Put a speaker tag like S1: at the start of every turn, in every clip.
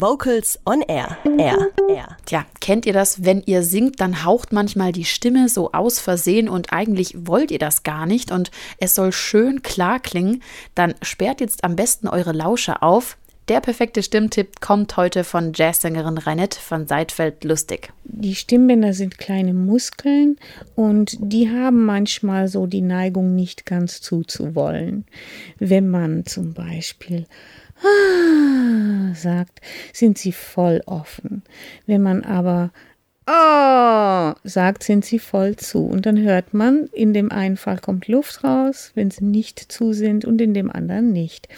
S1: Vocals on Air. Air. Air.
S2: Tja, kennt ihr das? Wenn ihr singt, dann haucht manchmal die Stimme so aus Versehen und eigentlich wollt ihr das gar nicht und es soll schön klar klingen. Dann sperrt jetzt am besten eure Lausche auf. Der perfekte Stimmtipp kommt heute von Jazzsängerin Reinette von Seidfeld Lustig.
S3: Die Stimmbänder sind kleine Muskeln und die haben manchmal so die Neigung, nicht ganz zuzuwollen. Wenn man zum Beispiel sagt, sind sie voll offen. Wenn man aber oh, sagt, sind sie voll zu. Und dann hört man, in dem einen Fall kommt Luft raus, wenn sie nicht zu sind und in dem anderen nicht.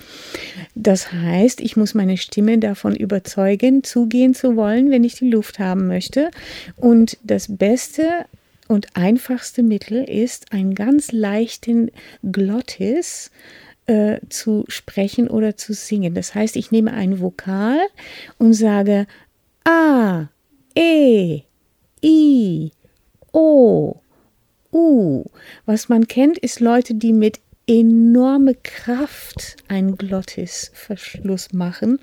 S3: Das heißt, ich muss meine Stimme davon überzeugen, zugehen zu wollen, wenn ich die Luft haben möchte. Und das Beste und einfachste Mittel ist einen ganz leichten Glottis äh, zu sprechen oder zu singen. Das heißt, ich nehme ein Vokal und sage A, E, I, O, U. Was man kennt, ist Leute, die mit enorme Kraft einen Glottisverschluss machen.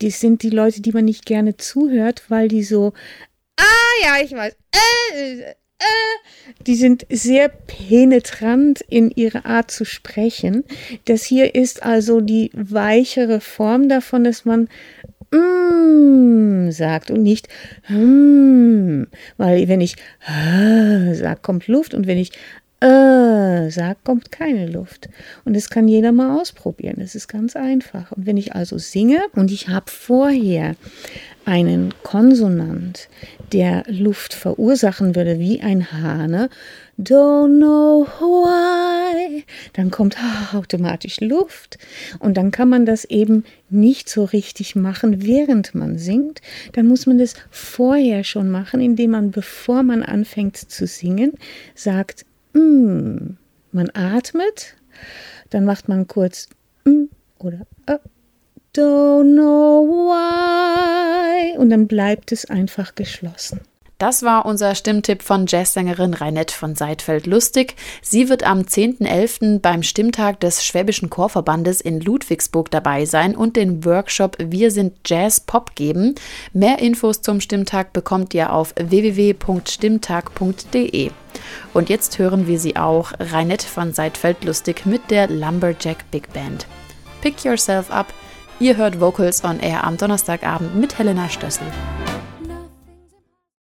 S3: Das sind die Leute, die man nicht gerne zuhört, weil die so, ah ja, ich weiß, äh, die sind sehr penetrant in ihrer Art zu sprechen. Das hier ist also die weichere Form davon, dass man mm sagt und nicht mm, weil wenn ich äh, sage, kommt Luft und wenn ich äh, sage, kommt keine Luft. Und das kann jeder mal ausprobieren. Das ist ganz einfach. Und wenn ich also singe und ich habe vorher einen Konsonant, der Luft verursachen würde wie ein Hahn, don't know why, dann kommt automatisch Luft. Und dann kann man das eben nicht so richtig machen, während man singt. Dann muss man das vorher schon machen, indem man, bevor man anfängt zu singen, sagt, mm, man atmet, dann macht man kurz mm oder äh, don't know why. Und dann bleibt es einfach geschlossen.
S2: Das war unser Stimmtipp von Jazzsängerin Reinette von Seidfeld Lustig. Sie wird am 10.11. beim Stimmtag des Schwäbischen Chorverbandes in Ludwigsburg dabei sein und den Workshop Wir sind Jazz Pop geben. Mehr Infos zum Stimmtag bekommt ihr auf www.stimmtag.de. Und jetzt hören wir sie auch, Reinette von Seidfeld Lustig mit der Lumberjack Big Band. Pick Yourself Up Ihr hört Vocals on Air am Donnerstagabend mit Helena Stössel.